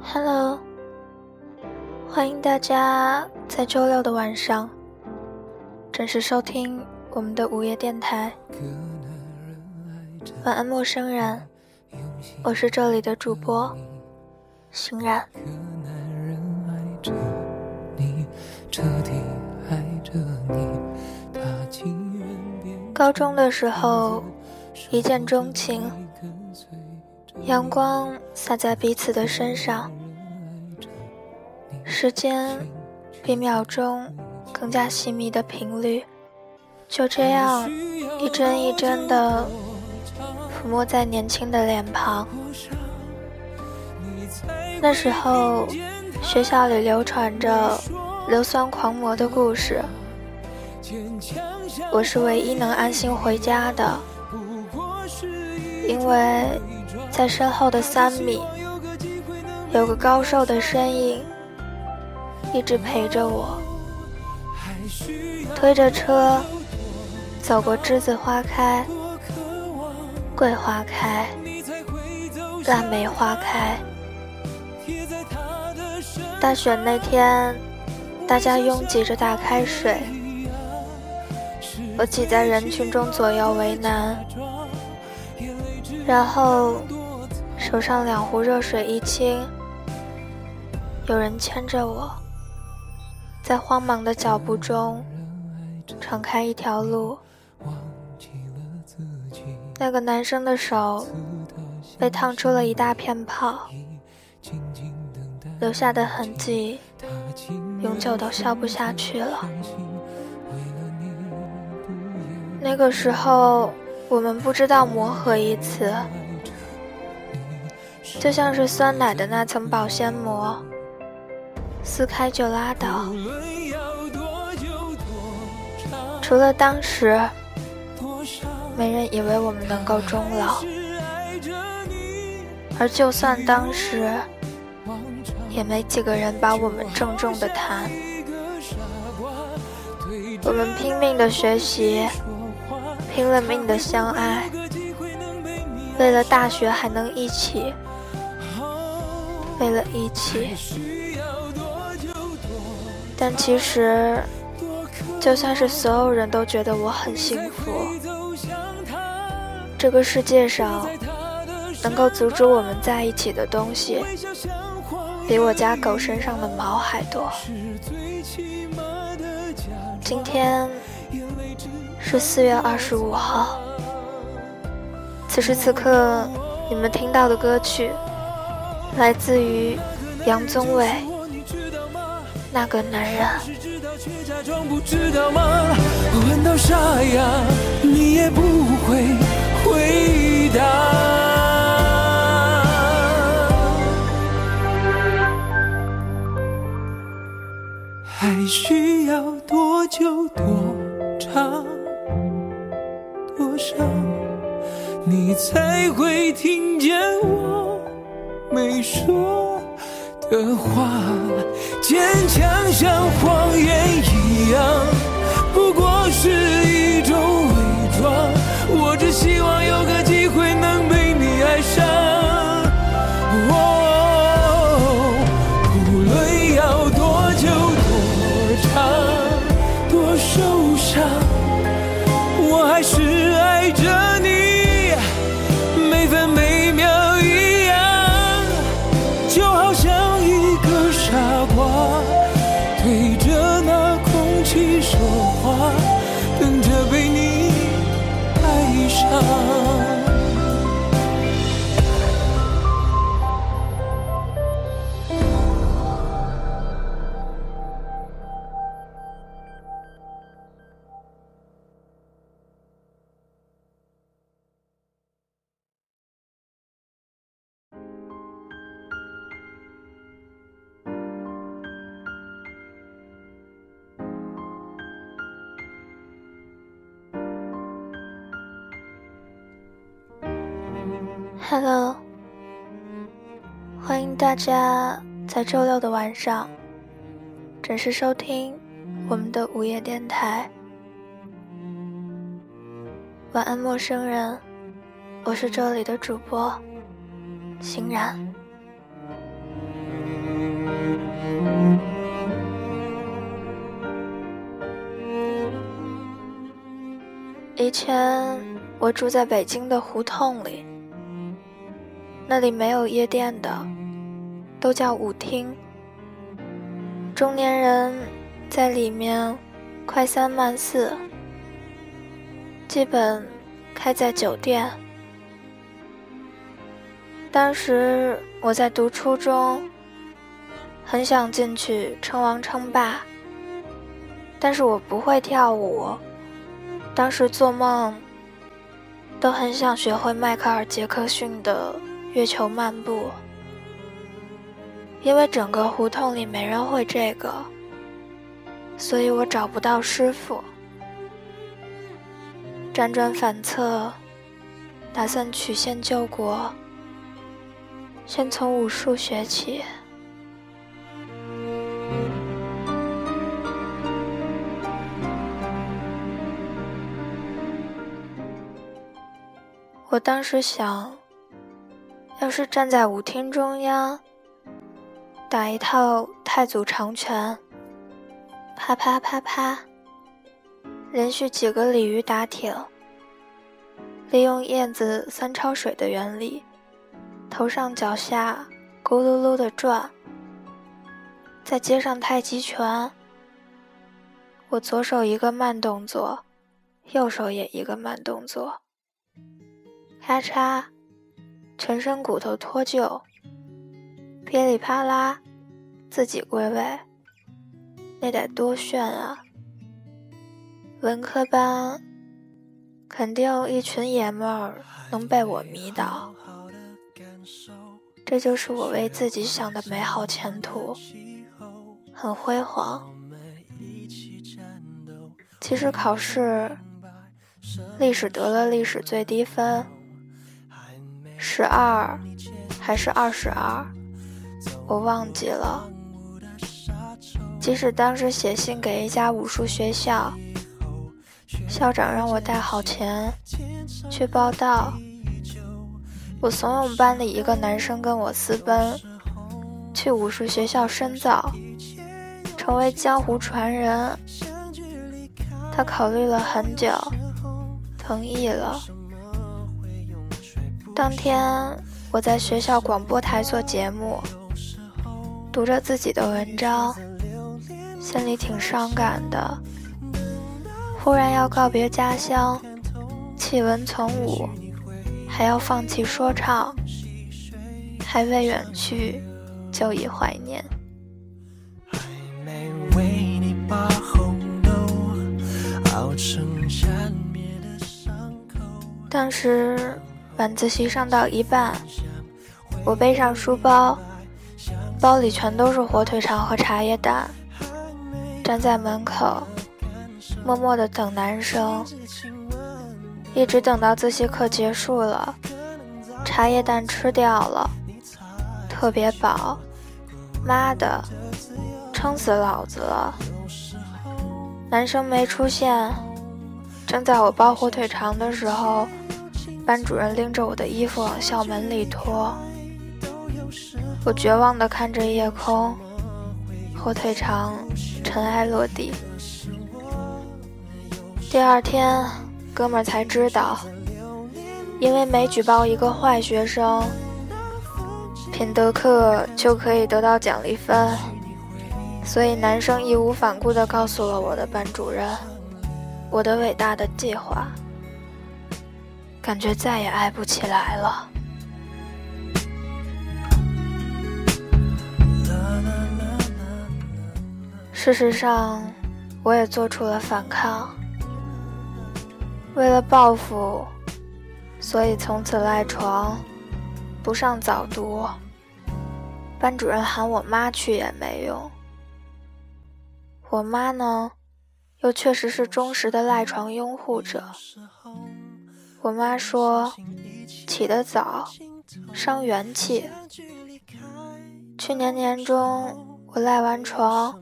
Hello，欢迎大家在周六的晚上准时收听我们的午夜电台。晚安，陌生人，我是这里的主播欣然。高中的时候，一见钟情，阳光洒在彼此的身上，时间比秒钟更加细密的频率，就这样一帧一帧的抚摸在年轻的脸庞。那时候，学校里流传着硫酸狂魔的故事。我是唯一能安心回家的，因为在身后的三米有个高瘦的身影，一直陪着我。推着车走过栀子花开、桂花开、腊梅花开。大选那天，大家拥挤着打开水。我挤在人群中左右为难，然后手上两壶热水一清，有人牵着我，在慌忙的脚步中敞开一条路。那个男生的手被烫出了一大片泡，留下的痕迹永久都消不下去了。那个时候，我们不知道“磨合”一词，就像是酸奶的那层保鲜膜，撕开就拉倒。除了当时，没人以为我们能够终老，而就算当时，也没几个人把我们郑重的谈。我们拼命的学习。拼了命的相爱，为了大学还能一起，为了一起。但其实，就算是所有人都觉得我很幸福，这个世界上能够阻止我们在一起的东西，比我家狗身上的毛还多。今天。是四月二十五号。此时此刻，你们听到的歌曲来自于杨宗纬，《那个男人》。还的话？坚强啊。大家在周六的晚上准时收听我们的午夜电台。晚安，陌生人，我是这里的主播，欣然。以前我住在北京的胡同里，那里没有夜店的，都叫舞厅。中年人在里面快三慢四。基本开在酒店。当时我在读初中，很想进去称王称霸，但是我不会跳舞。当时做梦都很想学会迈克尔·杰克逊的月球漫步，因为整个胡同里没人会这个，所以我找不到师傅。辗转反侧，打算曲线救国，先从武术学起。我当时想，要是站在舞厅中央，打一套太祖长拳，啪啪啪啪。连续几个鲤鱼打挺，利用燕子三抄水的原理，头上脚下咕噜噜的转，再接上太极拳。我左手一个慢动作，右手也一个慢动作，咔嚓，全身骨头脱臼，噼里啪啦，自己归位，那得多炫啊！文科班，肯定一群爷们儿能被我迷倒。这就是我为自己想的美好前途，很辉煌。其实考试，历史得了历史最低分，十二还是二十二，我忘记了。即使当时写信给一家武术学校。校长让我带好钱去报到，我怂恿班里一个男生跟我私奔，去武术学校深造，成为江湖传人。他考虑了很久，同意了。当天我在学校广播台做节目，读着自己的文章，心里挺伤感的。忽然要告别家乡，弃文从武，还要放弃说唱，还未远去，就已怀念。当时晚自习上到一半，我背上书包，包里全都是火腿肠和茶叶蛋，站在门口。默默的等男生，一直等到自习课结束了，茶叶蛋吃掉了，特别饱，妈的，撑死老子了！男生没出现，正在我包火腿肠的时候，班主任拎着我的衣服往校门里拖，我绝望的看着夜空，火腿肠尘埃落地。第二天，哥们儿才知道，因为每举报一个坏学生，品德课就可以得到奖励分，所以男生义无反顾地告诉了我的班主任，我的伟大的计划，感觉再也爱不起来了。事实上，我也做出了反抗。为了报复，所以从此赖床，不上早读。班主任喊我妈去也没用。我妈呢，又确实是忠实的赖床拥护者。我妈说，起得早伤元气。去年年中，我赖完床，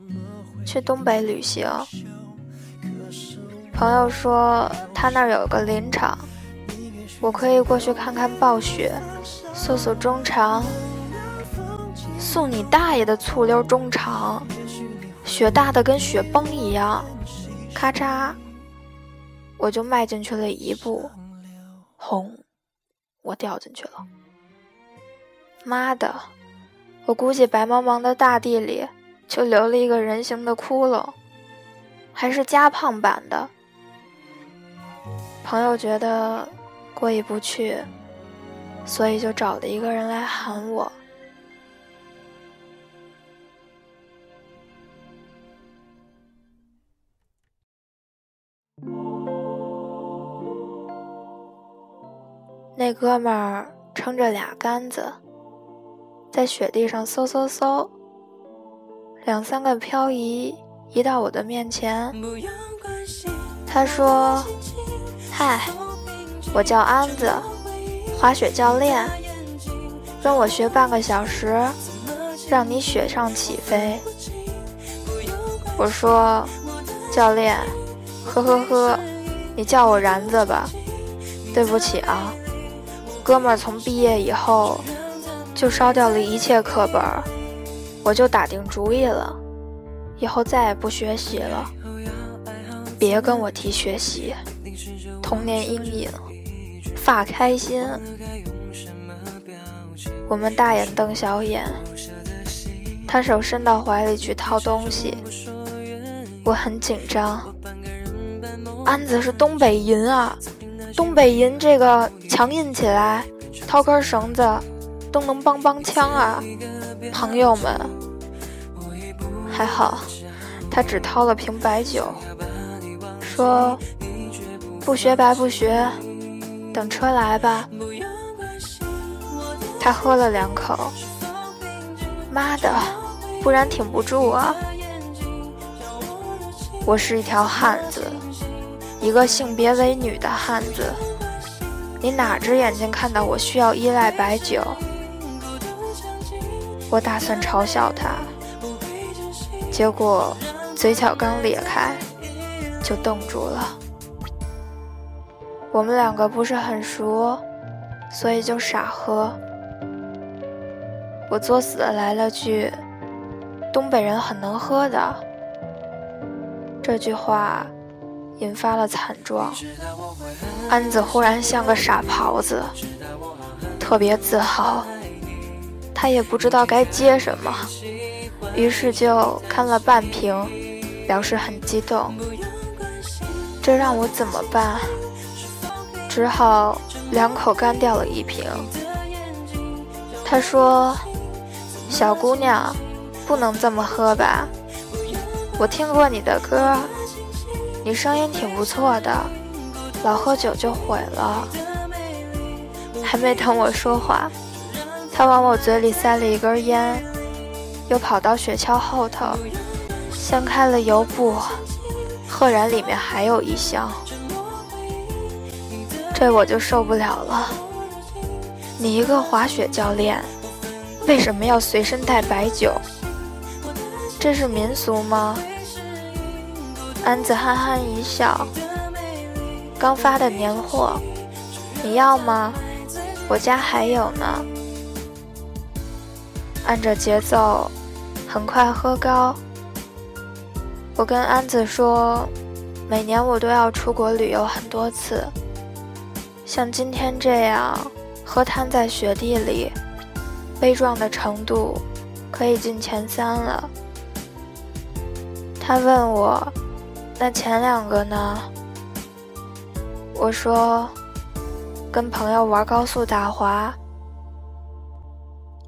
去东北旅行。朋友说他那儿有个林场，我可以过去看看暴雪，诉诉衷肠。送你大爷的醋溜中肠，雪大的跟雪崩一样，咔嚓，我就迈进去了一步，轰，我掉进去了。妈的，我估计白茫茫的大地里就留了一个人形的窟窿，还是加胖版的。朋友觉得过意不去，所以就找了一个人来喊我。那哥们儿撑着俩杆子，在雪地上嗖嗖嗖，两三个漂移移到我的面前。他说：“嗨，我叫安子，滑雪教练，跟我学半个小时，让你雪上起飞。”我说：“教练，呵呵呵，你叫我然子吧，对不起啊。”哥们儿从毕业以后就烧掉了一切课本，我就打定主意了，以后再也不学习了。别跟我提学习，童年阴影，发开心。我们大眼瞪小眼，他手伸到怀里去掏东西，我很紧张。安子是东北银啊。东北银这个强硬起来，掏根绳子都能梆梆枪啊！朋友们，还好，他只掏了瓶白酒，说不学白不学，等车来吧。他喝了两口，妈的，不然挺不住啊！我是一条汉子。一个性别为女的汉子，你哪只眼睛看到我需要依赖白酒？我打算嘲笑他，结果嘴角刚裂开，就冻住了。我们两个不是很熟，所以就傻喝。我作死的来了句：“东北人很能喝的。”这句话。引发了惨状，安子忽然像个傻狍子，特别自豪，他也不知道该接什么，于是就看了半瓶，表示很激动。这让我怎么办？只好两口干掉了一瓶。他说：“小姑娘，不能这么喝吧？我听过你的歌。”你声音挺不错的，老喝酒就毁了。还没等我说话，他往我嘴里塞了一根烟，又跑到雪橇后头掀开了油布，赫然里面还有一箱。这我就受不了了。你一个滑雪教练，为什么要随身带白酒？这是民俗吗？安子憨憨一笑，刚发的年货，你要吗？我家还有呢。按着节奏，很快喝高。我跟安子说，每年我都要出国旅游很多次，像今天这样喝瘫在雪地里，悲壮的程度可以进前三了。他问我。那前两个呢？我说，跟朋友玩高速打滑，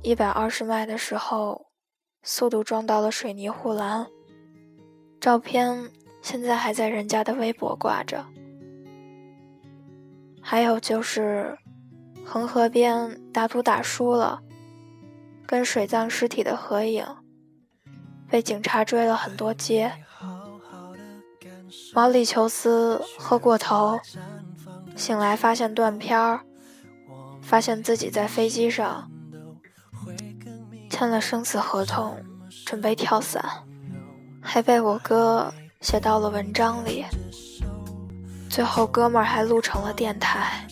一百二十迈的时候，速度撞到了水泥护栏。照片现在还在人家的微博挂着。还有就是，恒河边打赌打输了，跟水葬尸体的合影，被警察追了很多街。毛里求斯喝过头，醒来发现断片儿，发现自己在飞机上签了生死合同，准备跳伞，还被我哥写到了文章里。最后哥们儿还录成了电台。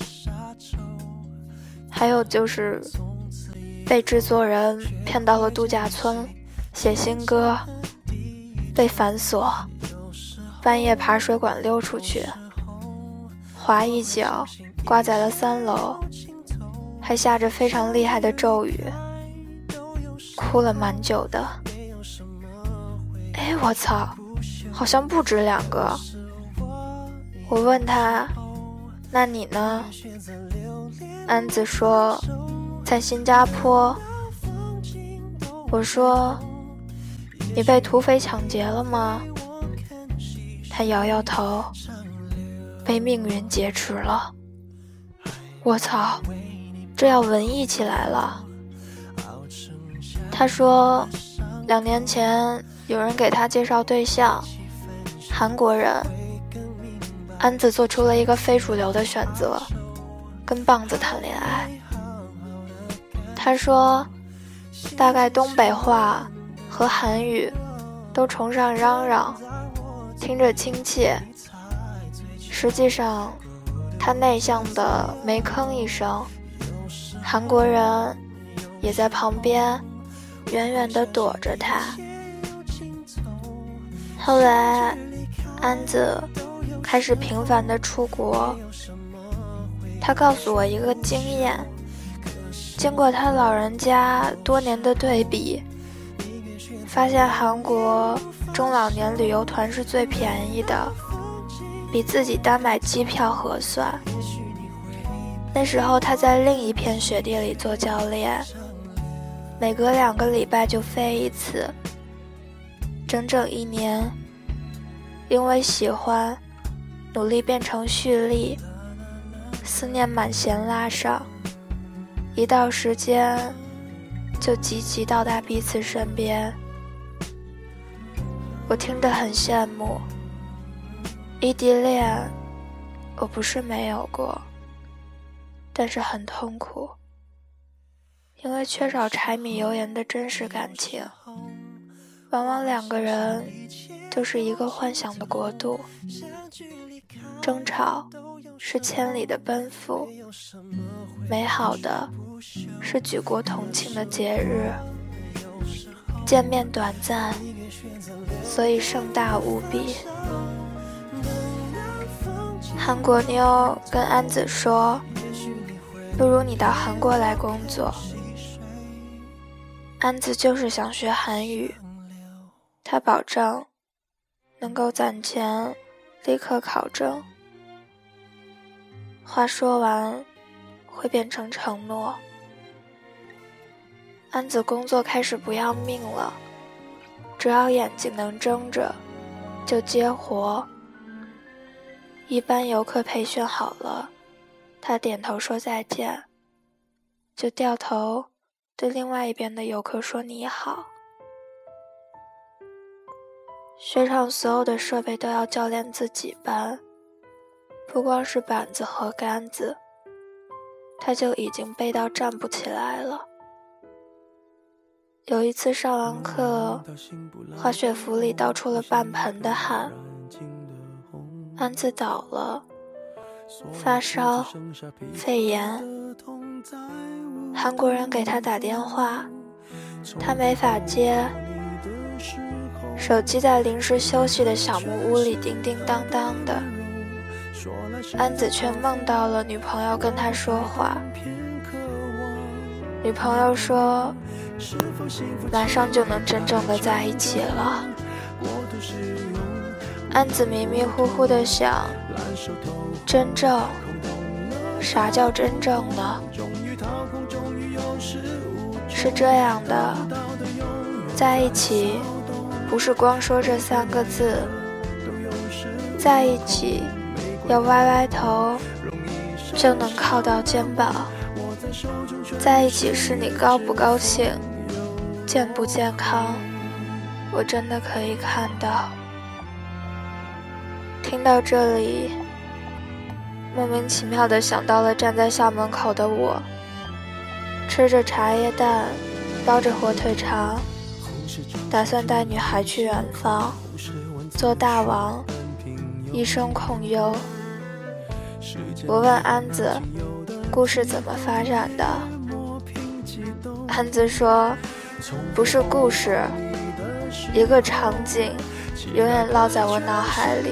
还有就是被制作人骗到了度假村写新歌，被反锁，半夜爬水管溜出去，滑一脚挂在了三楼，还下着非常厉害的骤雨，哭了蛮久的。哎，我操，好像不止两个。我问他，那你呢？安子说，在新加坡。我说，你被土匪抢劫了吗？他摇摇头，被命运劫持了。我操，这要文艺起来了。他说，两年前有人给他介绍对象，韩国人。安子做出了一个非主流的选择。跟棒子谈恋爱，他说，大概东北话和韩语都崇尚嚷嚷，听着亲切。实际上，他内向的没吭一声，韩国人也在旁边远远地躲着他。后来，安子开始频繁地出国。他告诉我一个经验：经过他老人家多年的对比，发现韩国中老年旅游团是最便宜的，比自己单买机票合算。那时候他在另一片雪地里做教练，每隔两个礼拜就飞一次，整整一年。因为喜欢，努力变成蓄力。思念满弦拉上，一到时间就急急到达彼此身边。我听得很羡慕，异地恋我不是没有过，但是很痛苦，因为缺少柴米油盐的真实感情，往往两个人就是一个幻想的国度，争吵。是千里的奔赴，美好的是举国同庆的节日。见面短暂，所以盛大无比。韩国妞跟安子说：“不如你到韩国来工作。”安子就是想学韩语，他保证能够攒钱，立刻考证。话说完，会变成承诺。安子工作开始不要命了，只要眼睛能睁着，就接活。一班游客培训好了，他点头说再见，就掉头对另外一边的游客说你好。雪场所有的设备都要教练自己搬。不光是板子和杆子，他就已经背到站不起来了。有一次上完课，滑雪服里倒出了半盆的汗，安子倒了，发烧、肺炎。韩国人给他打电话，他没法接，手机在临时休息的小木屋里叮叮当当的。安子却梦到了女朋友跟他说话，女朋友说，马上就能真正的在一起了。安子迷迷糊糊的想，真正，啥叫真正呢？是这样的，在一起，不是光说这三个字，在一起。要歪歪头就能靠到肩膀，在一起时你高不高兴，健不健康，我真的可以看到。听到这里，莫名其妙的想到了站在校门口的我，吃着茶叶蛋，包着火腿肠，打算带女孩去远方，做大王。一生空忧，我问安子，故事怎么发展的？安子说，不是故事，一个场景，永远烙在我脑海里。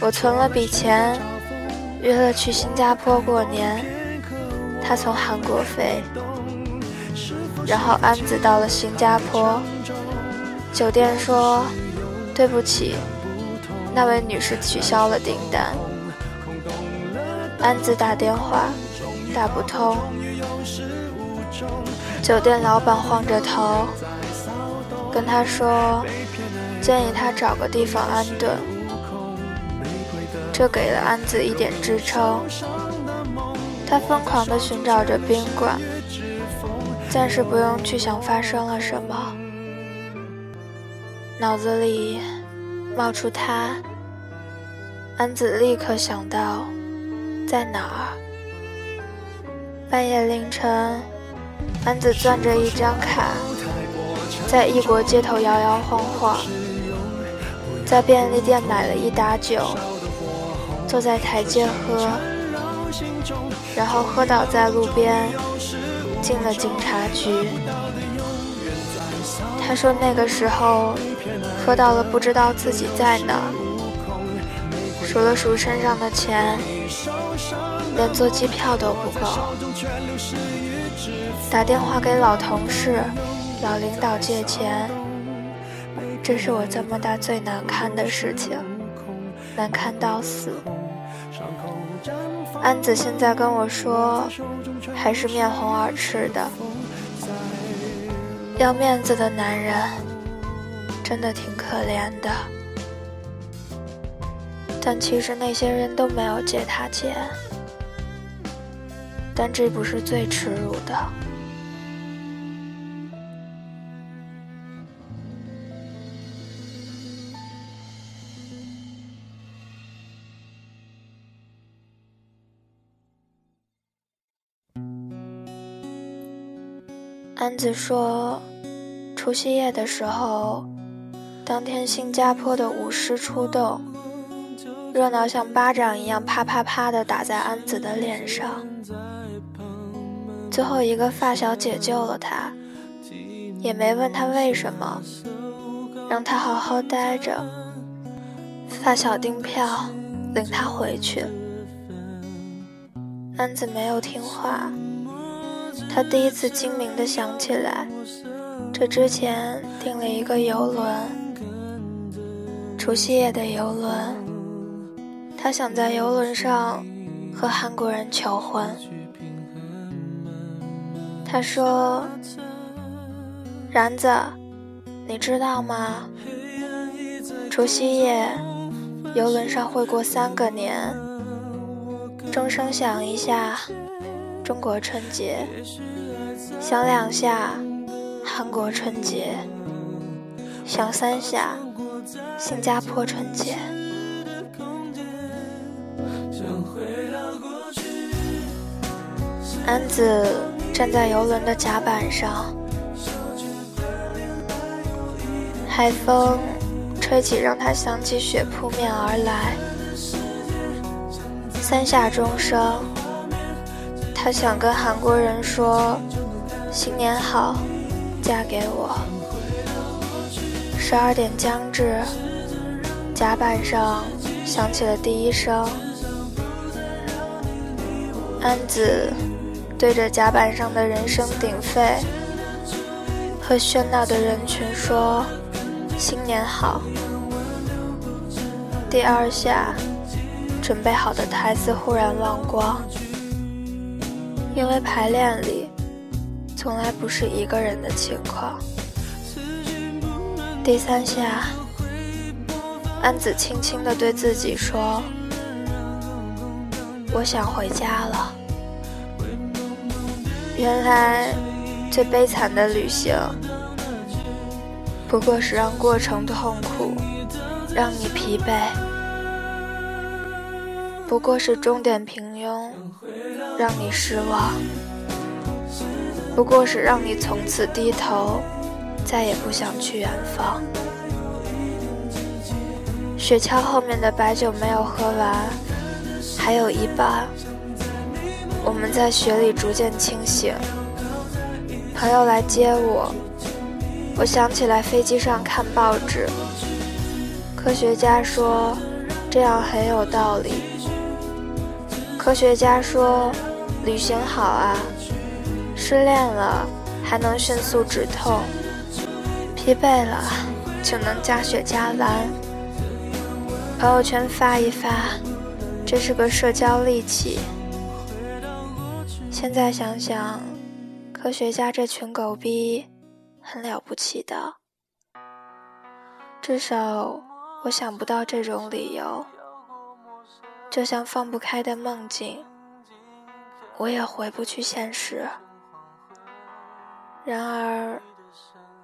我存了笔钱，约了去新加坡过年，他从韩国飞，然后安子到了新加坡，酒店说，对不起，那位女士取消了订单。安子打电话，打不通。酒店老板晃着头，跟他说，建议他找个地方安顿。这给了安子一点支撑。他疯狂地寻找着宾馆，暂时不用去想发生了什么。脑子里冒出他，安子立刻想到。在哪儿？半夜凌晨，安子攥着一张卡，在异国街头摇摇晃晃，在便利店买了一打酒，坐在台阶喝，然后喝倒在路边，进了警察局。他说那个时候喝到了，不知道自己在哪，数了数身上的钱。连坐机票都不够，打电话给老同事、老领导借钱，这是我这么大最难堪的事情，难堪到死。安子现在跟我说，还是面红耳赤的。要面子的男人，真的挺可怜的。但其实那些人都没有借他钱。但这不是最耻辱的。安子说，除夕夜的时候，当天新加坡的舞狮出动，热闹像巴掌一样啪啪啪的打在安子的脸上。最后一个发小解救了他，也没问他为什么，让他好好待着。发小订票，领他回去。安子没有听话，他第一次精明的想起来，这之前订了一个游轮，除夕夜的游轮，他想在游轮上和韩国人求婚。他说：“然子，你知道吗？除夕夜，游轮上会过三个年。钟声响一下，中国春节；响两下，韩国春节；响三下，新加坡春节。”安子。站在游轮的甲板上，海风吹起，让他想起雪扑面而来。三下钟声，他想跟韩国人说：“新年好，嫁给我。”十二点将至，甲板上响起了第一声，安子。对着甲板上的人声鼎沸和喧闹的人群说：“新年好。”第二下，准备好的台词忽然忘光，因为排练里从来不是一个人的情况。第三下，安子轻轻地对自己说：“我想回家了。”原来，最悲惨的旅行，不过是让过程痛苦，让你疲惫；不过是终点平庸，让你失望；不过是让你从此低头，再也不想去远方。雪橇后面的白酒没有喝完，还有一半，我们在雪里逐渐清醒。朋友来接我，我想起来飞机上看报纸，科学家说这样很有道理。科学家说旅行好啊，失恋了还能迅速止痛，疲惫了就能加血加蓝。朋友圈发一发，这是个社交利器。现在想想。科学家这群狗逼很了不起的，至少我想不到这种理由。就像放不开的梦境，我也回不去现实。然而，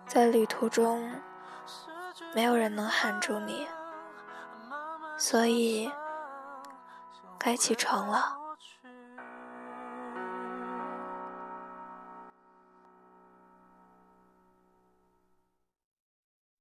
在旅途中，没有人能喊住你，所以该起床了。